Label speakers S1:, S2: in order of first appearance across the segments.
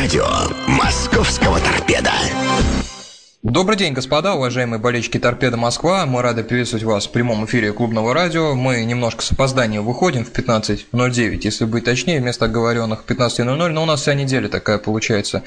S1: радио московского торпеда.
S2: Добрый день, господа, уважаемые болельщики «Торпеда Москва». Мы рады приветствовать вас в прямом эфире клубного радио. Мы немножко с опозданием выходим в 15.09, если быть точнее, вместо оговоренных 15.00. Но у нас вся неделя такая получается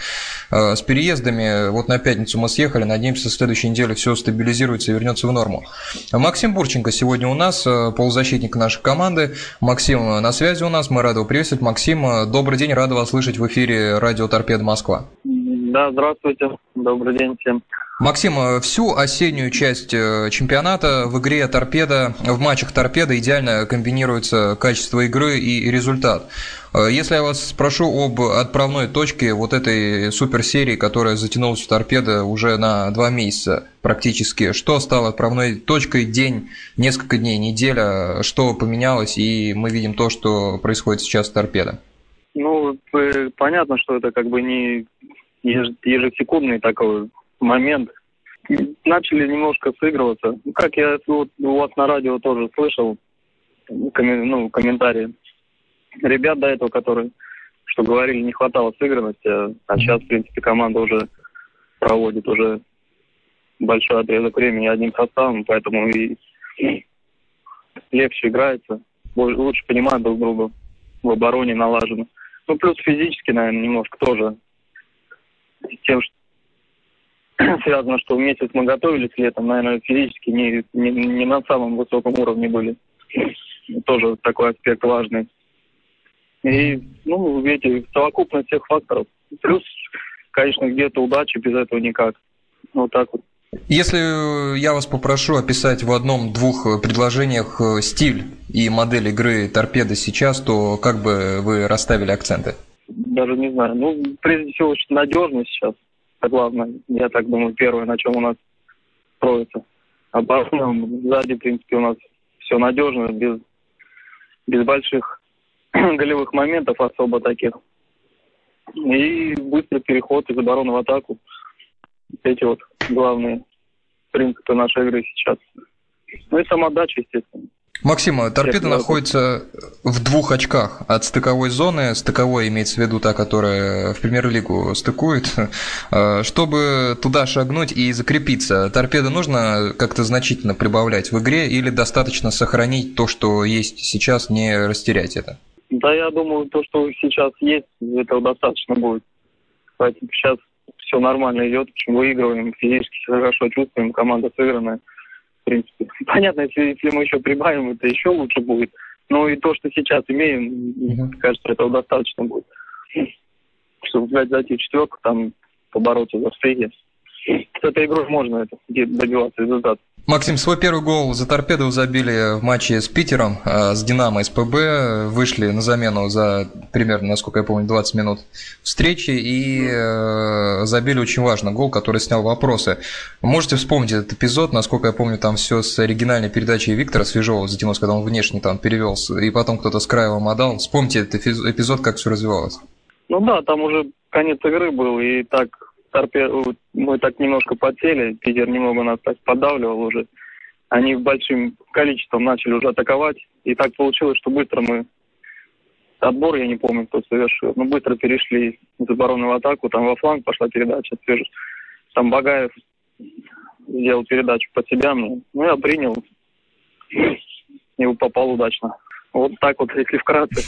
S2: э, с переездами. Вот на пятницу мы съехали, надеемся, в следующей неделе все стабилизируется и вернется в норму. Максим Бурченко сегодня у нас, э, полузащитник нашей команды. Максим на связи у нас, мы рады приветствовать. Максим, э, добрый день, рады вас слышать в эфире радио «Торпеда Москва».
S3: Да, здравствуйте, добрый день всем.
S2: Максим, э, всю осеннюю часть э, чемпионата в игре «Торпеда», в матчах «Торпеда» идеально комбинируется качество игры и результат. Э, если я вас спрошу об отправной точке вот этой суперсерии, которая затянулась в «Торпеда» уже на два месяца практически, что стало отправной точкой, день, несколько дней, неделя, что поменялось, и мы видим то, что происходит сейчас в «Торпеда»?
S3: Ну, понятно, что это как бы не ежесекундный такой момент. Начали немножко сыгрываться. Как я вот у вас на радио тоже слышал, коммен, ну, комментарии. Ребят до этого, которые, что говорили, не хватало сыгранности, а, а сейчас, в принципе, команда уже проводит уже большой отрезок времени одним составом, поэтому и легче играется, лучше понимают друг друга, в обороне налажено. Ну, плюс физически, наверное, немножко тоже тем, что связано, что месяц мы готовились летом, наверное, физически не, не, не на самом высоком уровне были. Тоже такой аспект важный. И, ну, видите, совокупность всех факторов. Плюс, конечно, где-то удача, без этого никак. Вот так вот.
S2: Если я вас попрошу описать в одном-двух предложениях э, стиль и модель игры торпеды сейчас, то как бы вы расставили акценты?
S3: Даже не знаю. Ну, прежде всего, надежность сейчас. Это главное. Я так думаю, первое, на чем у нас строится. А потом сзади, в принципе, у нас все надежно, без, без больших голевых моментов особо таких. И быстрый переход из обороны в атаку. Эти вот главные принципы нашей игры сейчас. Ну и самодача, естественно.
S2: Максим, торпеда находится в двух очках от стыковой зоны. Стыковой имеется в виду та, которая в премьер-лигу стыкует. Э, чтобы туда шагнуть и закрепиться, торпеда нужно как-то значительно прибавлять в игре или достаточно сохранить то, что есть сейчас, не растерять это?
S3: Да, я думаю, то, что сейчас есть, этого достаточно будет. Поэтому сейчас все нормально идет, выигрываем, физически хорошо чувствуем, команда сыгранная в принципе. Понятно, если, если мы еще прибавим, это еще лучше будет. Но и то, что сейчас имеем, mm-hmm. кажется, этого достаточно будет. Чтобы взять, зайти в четверку, там побороться за среди. С этой игрой можно это, добиваться результата.
S2: Максим, свой первый гол за торпеду забили в матче с Питером, а, с Динамо СПБ. Вышли на замену за примерно, насколько я помню, 20 минут встречи и э, забили очень важно гол, который снял вопросы. Можете вспомнить этот эпизод, насколько я помню, там все с оригинальной передачей Виктора Свежова затянулось, когда он внешне там перевел, и потом кто-то с края вам отдал. Вспомните этот эпизод, как все развивалось.
S3: Ну да, там уже конец игры был, и так торпе... мы так немножко потели, Питер немного нас так подавливал уже. Они большим количеством начали уже атаковать, и так получилось, что быстро мы отбор, я не помню, кто совершил, но быстро перешли из обороны в атаку, там во фланг пошла передача. Там Багаев сделал передачу под себя мне, ну я принял и попал удачно. Вот так вот, если вкратце,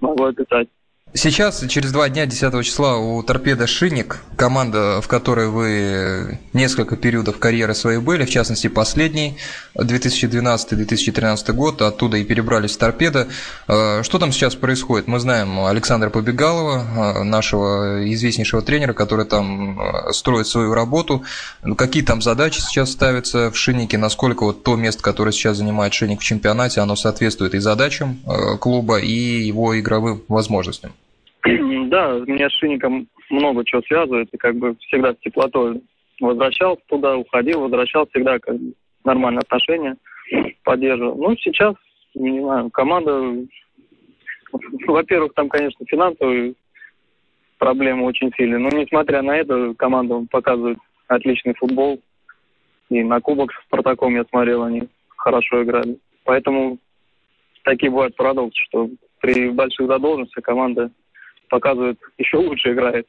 S3: могу описать.
S2: Сейчас, через два дня, 10 числа, у торпеда «Шинник», команда, в которой вы несколько периодов карьеры своей были, в частности, последний, 2012-2013 год, оттуда и перебрались в торпеда. Э, что там сейчас происходит? Мы знаем Александра Побегалова, э, нашего известнейшего тренера, который там э, строит свою работу. Какие там задачи сейчас ставятся в «Шиннике», насколько вот то место, которое сейчас занимает «Шинник» в чемпионате, оно соответствует и задачам клуба, и его игровым возможностям?
S3: Да, меня с Шинником много чего связывает, и как бы всегда с теплотой возвращался туда, уходил, возвращался, всегда как бы нормальные отношения поддерживал. Ну, сейчас, не знаю, команда, во-первых, там, конечно, финансовые проблемы очень сильные, но несмотря на это, команда показывает отличный футбол. И на кубок с Спартаком я смотрел, они хорошо играли. Поэтому такие бывают парадоксы, что при больших задолженностях команда показывает, еще лучше играет.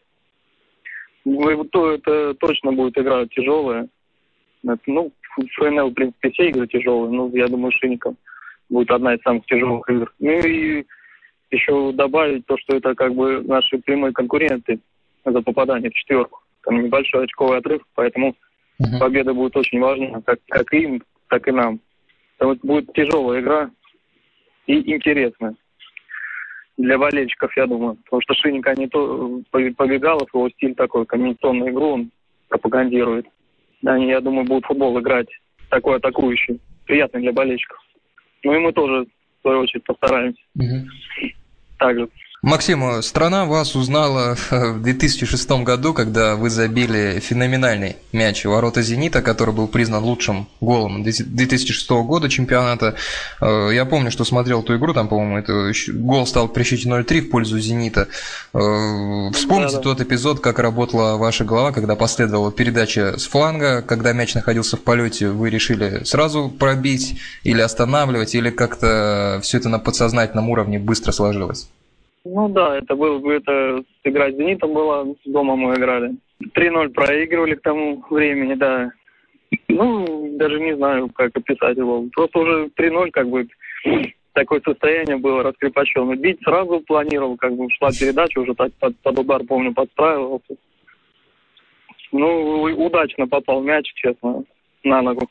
S3: То это точно будет игра тяжелая. Ну, ФНЛ, в принципе, все игры тяжелые. Ну, я думаю, Шинников будет одна из самых тяжелых игр. Ну и еще добавить то, что это как бы наши прямые конкуренты за попадание в четверку. Там небольшой очковый отрыв, поэтому uh-huh. победа будет очень важна, как, как им, так и нам. Это будет тяжелая игра и интересная для болельщиков, я думаю. Потому что Шинника не то побегалов, его стиль такой, комбинационную игру он пропагандирует. Они, я думаю, будут футбол играть такой атакующий, приятный для болельщиков. Ну и мы тоже, в свою очередь, постараемся. Угу. Также
S2: Максим, страна вас узнала в 2006 году, когда вы забили феноменальный мяч в ворота «Зенита», который был признан лучшим голом 2006 года чемпионата. Э, я помню, что смотрел ту игру, там, по-моему, это гол стал при счете 0-3 в пользу «Зенита». Э, вспомните да, да. тот эпизод, как работала ваша голова, когда последовала передача с фланга, когда мяч находился в полете, вы решили сразу пробить или останавливать, или как-то все это на подсознательном уровне быстро сложилось?
S3: Ну да, это было бы это игра с Зенитом была, дома мы играли. 3-0 проигрывали к тому времени, да. Ну, даже не знаю, как описать его. Просто уже 3-0 как бы такое состояние было раскрепощенное. Бить сразу планировал, как бы шла передача, уже так под, под удар, помню, подстраивался. Ну, удачно попал мяч, честно, на ногу.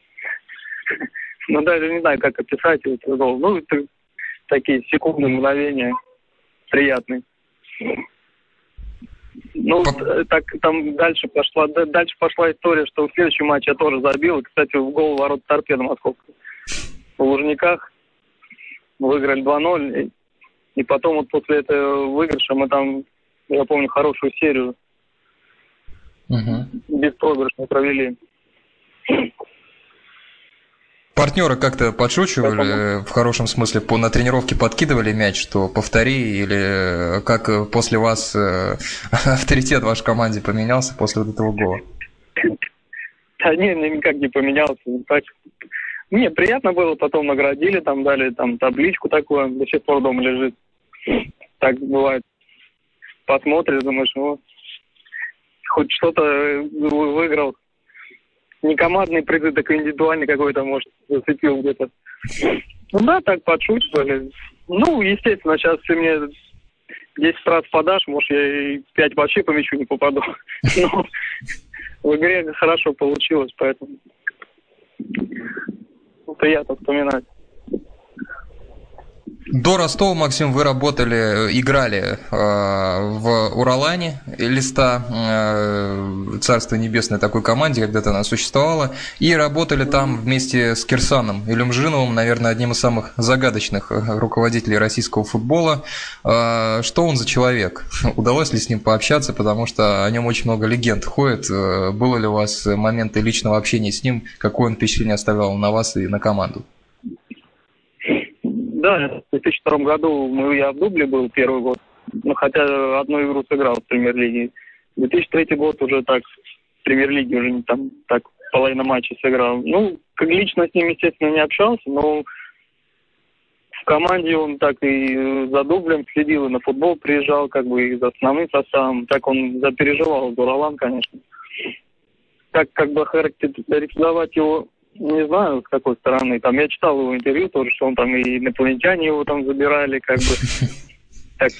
S3: Ну, даже не знаю, как описать гол. Ну, такие секунды, мгновения приятный. Ну, По... так там дальше пошла, дальше пошла история, что в следующем матче я тоже забил. Кстати, в гол ворот торпеда московского. В Лужниках выиграли 2-0. И, и потом вот после этого выигрыша мы там, я помню, хорошую серию угу. беспроигрышно провели.
S2: Партнеры как-то подшучивали, в хорошем смысле, по, на тренировке подкидывали мяч, что повтори, или как после вас э, авторитет в вашей команде поменялся после вот этого гола?
S3: Да не, никак не поменялся. Так, мне приятно было, потом наградили, там дали там табличку такую, до сих пор дома лежит. Так бывает. Посмотришь, думаешь, ну, хоть что-то выиграл не командный призыв, так индивидуальный какой-то, может, зацепил где-то. Ну да, так подшучивали. Ну, естественно, сейчас ты мне 10 раз подашь, может, я и 5 вообще по мячу не попаду. Но в игре хорошо получилось, поэтому приятно вспоминать.
S2: До Ростова, Максим, вы работали, играли э, в Уралане, Листа, э, Царство Небесное такой команде, когда-то она существовала, и работали там вместе с Кирсаном Илюмжиновым, наверное, одним из самых загадочных э, руководителей российского футбола. Э, что он за человек? Удалось ли с ним пообщаться, потому что о нем очень много легенд ходит. Э, было ли у вас моменты личного общения с ним? Какое он впечатление оставлял на вас и на команду?
S3: Да, в 2002 году ну, я в дубле был первый год, ну, хотя одну игру сыграл в премьер-лиге. 2003 год уже так, в премьер-лиге уже не там так половина матча сыграл. Ну, как лично с ним, естественно, не общался, но в команде он так и за дублем следил, и на футбол приезжал, как бы и за основным составом. Так он запереживал Дуралан, конечно. Так как бы характеризовать его не знаю, с какой стороны. Там я читал его интервью тоже, что он там и инопланетяне его там забирали, как бы. Так,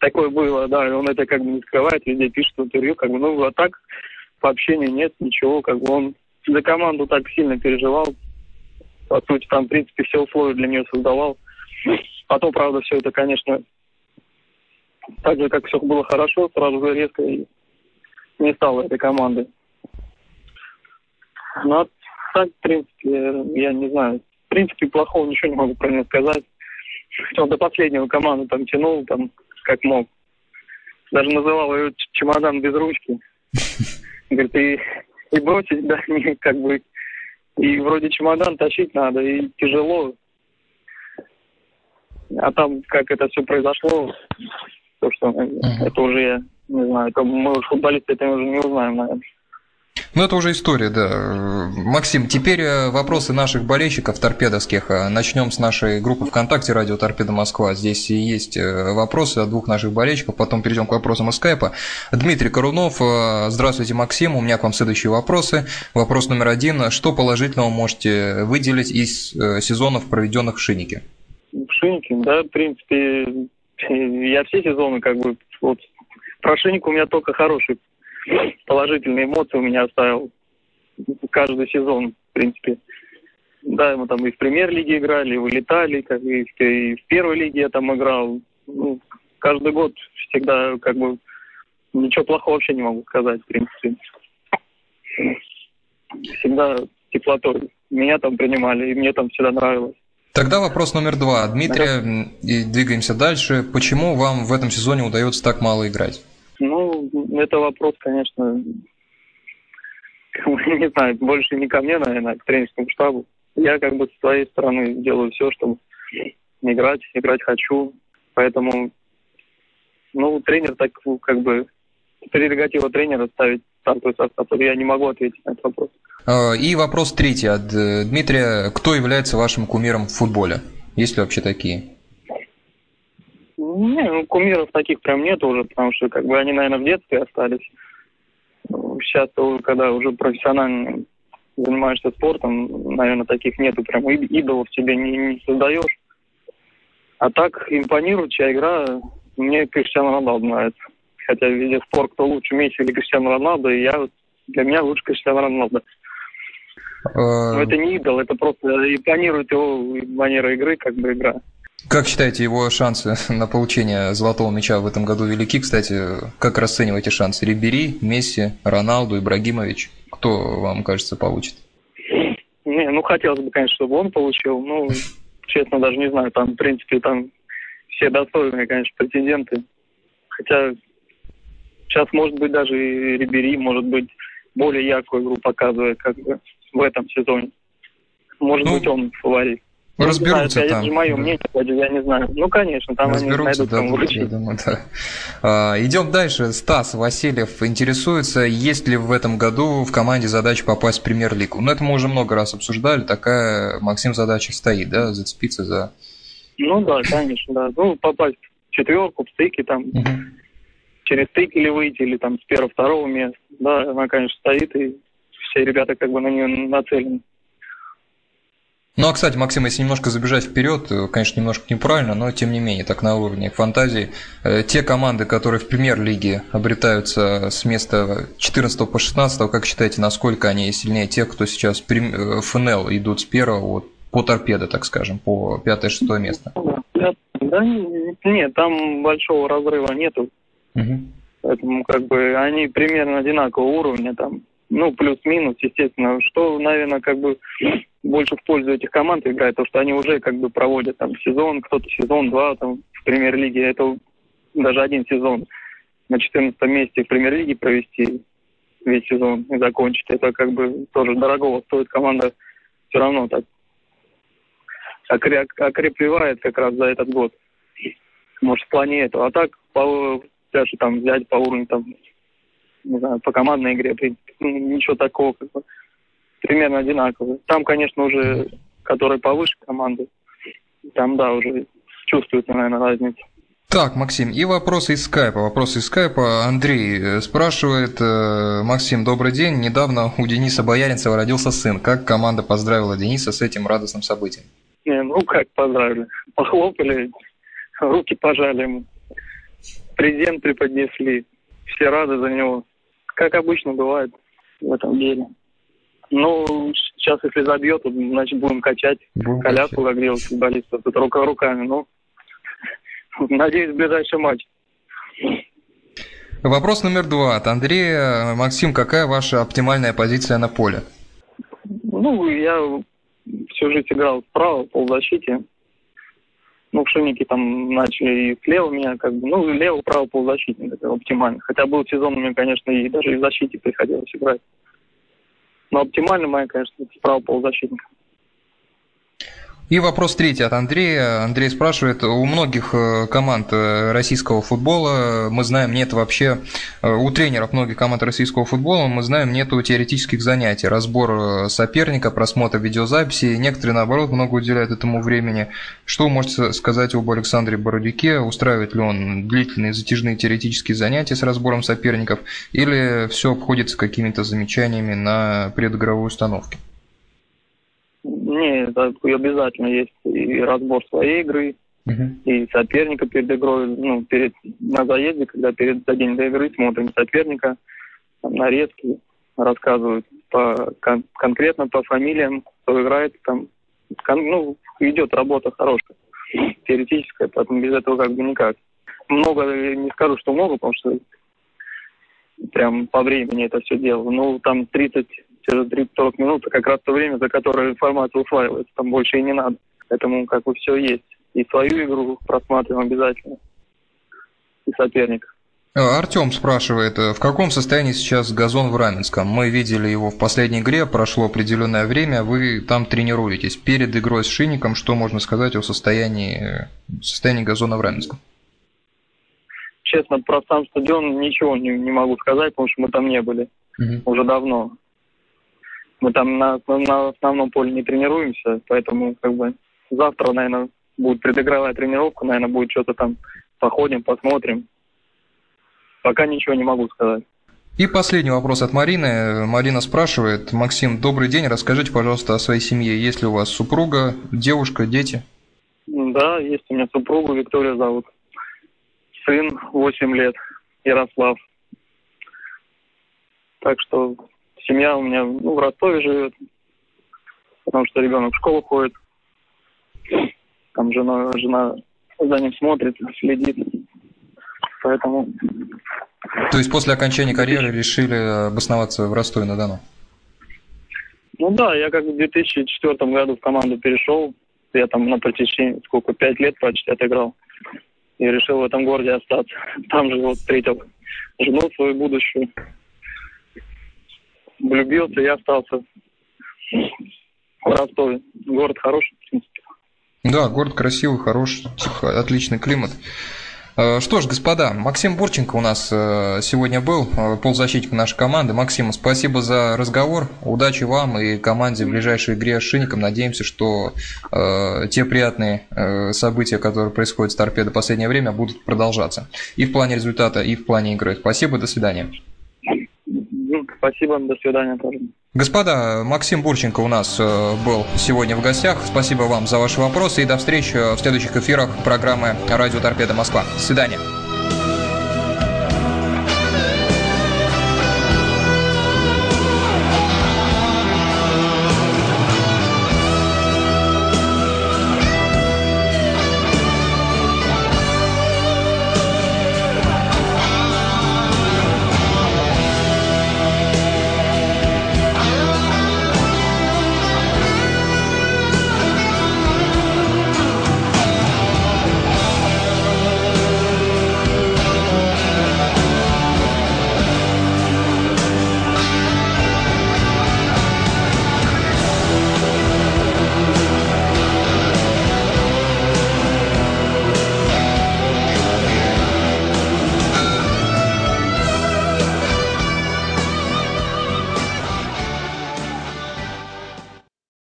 S3: такое было, да, он это как бы не скрывает, везде пишет в интервью, как бы, ну, а так по общению нет ничего, как бы он за команду так сильно переживал, по сути, там, в принципе, все условия для нее создавал. Потом, правда, все это, конечно, так же, как все было хорошо, сразу же резко и не стало этой команды. Но так, в принципе, я не знаю. В принципе, плохого ничего не могу про него сказать. Он до последнего команду там тянул, там, как мог. Даже называл ее чемодан без ручки. Говорит, и, и бросить, да, не, как бы, и вроде чемодан тащить надо, и тяжело. А там, как это все произошло, то, что uh-huh. это уже, я не знаю, мы футболисты это уже не узнаем, наверное.
S2: Ну, это уже история, да. Максим, теперь э, вопросы наших болельщиков торпедовских. Э, Начнем с нашей группы ВКонтакте «Радио Торпеда Москва». Здесь есть э, вопросы от двух наших болельщиков, потом перейдем к вопросам из скайпа. Дмитрий Корунов, здравствуйте, Максим, у меня к вам следующие вопросы. Вопрос номер один. Что положительного можете выделить из сезонов, проведенных в Шинике?
S3: В Шинике, да, в принципе, я все сезоны как бы... Вот, про Шиник у меня только хороший положительные эмоции у меня оставил каждый сезон, в принципе. Да, мы там и в премьер-лиге играли, и вылетали, как и в, и в первой лиге я там играл. Ну, каждый год всегда как бы ничего плохого вообще не могу сказать, в принципе. Всегда теплотой. Меня там принимали, и мне там всегда нравилось.
S2: Тогда вопрос номер два. Дмитрий, и двигаемся дальше. Почему вам в этом сезоне удается так мало играть?
S3: Ну, это вопрос, конечно, не знаю, больше не ко мне, наверное, а к тренерскому штабу. Я как бы с своей стороны делаю все, чтобы играть, играть хочу. Поэтому, ну, тренер так как бы прерогатива тренера ставить стартовый состав. Я не могу ответить на этот вопрос.
S2: А, и вопрос третий от э, Дмитрия. Кто является вашим кумиром в футболе? Есть ли вообще такие?
S3: Не, ну, кумиров таких прям нет уже, потому что как бы они, наверное, в детстве остались. Сейчас, когда уже профессионально занимаешься спортом, наверное, таких нету, прям идолов себе не, не создаешь. А так импонирует чья игра, мне Криштиану Роналду нравится. Хотя везде спор, кто лучше, Месси или Криштиану Роналду, и я, для меня лучше Криштиану Роналду. Но это не идол, это просто импонирует его манера игры, как бы игра.
S2: Как считаете, его шансы на получение золотого мяча в этом году велики? Кстати, как расцениваете шансы? Рибери, Месси, Роналду, Ибрагимович? Кто, вам кажется, получит?
S3: Не, ну хотелось бы, конечно, чтобы он получил. Ну, честно, даже не знаю. Там, в принципе, там все достойные, конечно, претенденты. Хотя сейчас, может быть, даже и Рибери, может быть, более яркую игру показывает, как бы в этом сезоне. Может ну, быть, он фаворит.
S2: Разберутся знаю, там.
S3: Это же мое да. мнение, я не знаю. Ну, конечно, там
S2: Разберутся,
S3: они найдут да,
S2: кому я думаю, да. А, идем дальше. Стас Васильев интересуется, есть ли в этом году в команде задача попасть в премьер-лигу. Ну, это мы уже много раз обсуждали, такая, Максим, задача стоит, да, зацепиться за...
S3: Ну, да, конечно, да. Ну, попасть в четверку, в стыке, там, угу. через стык или выйти, или там с первого-второго места. Да, она, конечно, стоит, и все ребята как бы на нее нацелены.
S2: Ну, а, кстати, Максим, если немножко забежать вперед, э, конечно, немножко неправильно, но тем не менее, так на уровне фантазии, э, те команды, которые в премьер-лиге обретаются с места 14 по 16, как считаете, насколько они сильнее тех, кто сейчас в э, ФНЛ идут с первого вот, по торпедо, так скажем, по 5-6 место?
S3: Да, нет, там большого разрыва нету. Угу. Поэтому как бы они примерно одинакового уровня там ну, плюс-минус, естественно. Что, наверное, как бы больше в пользу этих команд играет, то, что они уже как бы проводят там сезон, кто-то сезон, два там в премьер-лиге. Это даже один сезон на 14 месте в премьер-лиге провести весь сезон и закончить. Это как бы тоже дорогого стоит команда все равно так окрепливает как раз за этот год. Может, в плане этого. А так, по, даже там взять по уровню там не знаю, по командной игре, ничего такого, как бы, примерно одинаково. Там, конечно, уже, которые повыше команды, там, да, уже чувствуется, наверное, разница.
S2: Так, Максим, и вопросы из скайпа. Вопросы из скайпа. Андрей э, спрашивает, э, Максим, добрый день. Недавно у Дениса Бояринцева родился сын. Как команда поздравила Дениса с этим радостным событием?
S3: Не, ну как поздравили? Похлопали, руки пожали ему. Презент преподнесли. Все рады за него как обычно бывает в этом деле. Ну, сейчас, если забьет, значит, будем качать будем коляску, как делают футболисты, тут рука руками. Ну, надеюсь, в ближайший матч.
S2: Вопрос номер два от Андрея. Максим, какая ваша оптимальная позиция на поле?
S3: Ну, я всю жизнь играл вправо, полузащите ну, в Шиннике там начали и слева меня, как бы, ну, лево-право полузащитник, это оптимально. Хотя был сезон у меня, конечно, и даже и в защите приходилось играть. Но оптимально моя, конечно, справа полузащитника.
S2: И вопрос третий от Андрея. Андрей спрашивает, у многих э, команд э, российского футбола, мы знаем, нет вообще, э, у тренеров многих команд российского футбола, мы знаем, нету теоретических занятий, разбор соперника, просмотр видеозаписи, некоторые, наоборот, много уделяют этому времени. Что вы можете сказать об Александре Бородюке? Устраивает ли он длительные затяжные теоретические занятия с разбором соперников, или все обходится какими-то замечаниями на предыгровой установке?
S3: Не, это обязательно есть и разбор своей игры, uh-huh. и соперника перед игрой, ну, перед, на заезде, когда перед за день до игры смотрим соперника, там, нарезки, рассказывают по, кон, конкретно по фамилиям, кто играет, там, кон, ну, идет работа хорошая, теоретическая, поэтому без этого как бы никак. Много, не скажу, что много, потому что прям по времени это все делал. Ну, там 30 через 30-40 минут, как раз то время, за которое информация усваивается, там больше и не надо. Поэтому как бы все есть. И свою игру просматриваем обязательно. И соперника.
S2: А, Артем спрашивает, в каком состоянии сейчас газон в Раменском? Мы видели его в последней игре, прошло определенное время, вы там тренируетесь. Перед игрой с Шинником что можно сказать о состоянии, состоянии газона в Раменском?
S3: Честно, про сам стадион ничего не, не могу сказать, потому что мы там не были угу. уже давно. Мы там на, на основном поле не тренируемся, поэтому как бы завтра, наверное, будет предыгровая тренировка, наверное, будет что-то там походим, посмотрим. Пока ничего не могу сказать.
S2: И последний вопрос от Марины. Марина спрашивает, Максим, добрый день, расскажите, пожалуйста, о своей семье. Есть ли у вас супруга, девушка, дети?
S3: Да, есть у меня супруга, Виктория зовут. Сын 8 лет, Ярослав. Так что Семья у меня ну, в Ростове живет, потому что ребенок в школу ходит. Там жена, жена за ним смотрит, следит. Поэтому...
S2: То есть после окончания карьеры решили обосноваться в Ростове-на-Дону?
S3: Ну да, я как в 2004 году в команду перешел. Я там на протяжении, сколько, пять лет почти отыграл. И решил в этом городе остаться. Там же вот встретил жену свою будущую влюбился и остался в Ростове. Город хороший, в принципе.
S2: Да, город красивый, хороший, отличный климат. Э, что ж, господа, Максим Бурченко у нас э, сегодня был, э, полузащитник нашей команды. Максим, спасибо за разговор. Удачи вам и команде в ближайшей игре с Шинником. Надеемся, что э, те приятные э, события, которые происходят с торпедо в последнее время, будут продолжаться. И в плане результата, и в плане игры. Спасибо, до свидания.
S3: Спасибо, до свидания тоже.
S2: Господа, Максим Бурченко у нас э, был сегодня в гостях. Спасибо вам за ваши вопросы и до встречи в следующих эфирах программы «Радио Торпеда Москва». До свидания.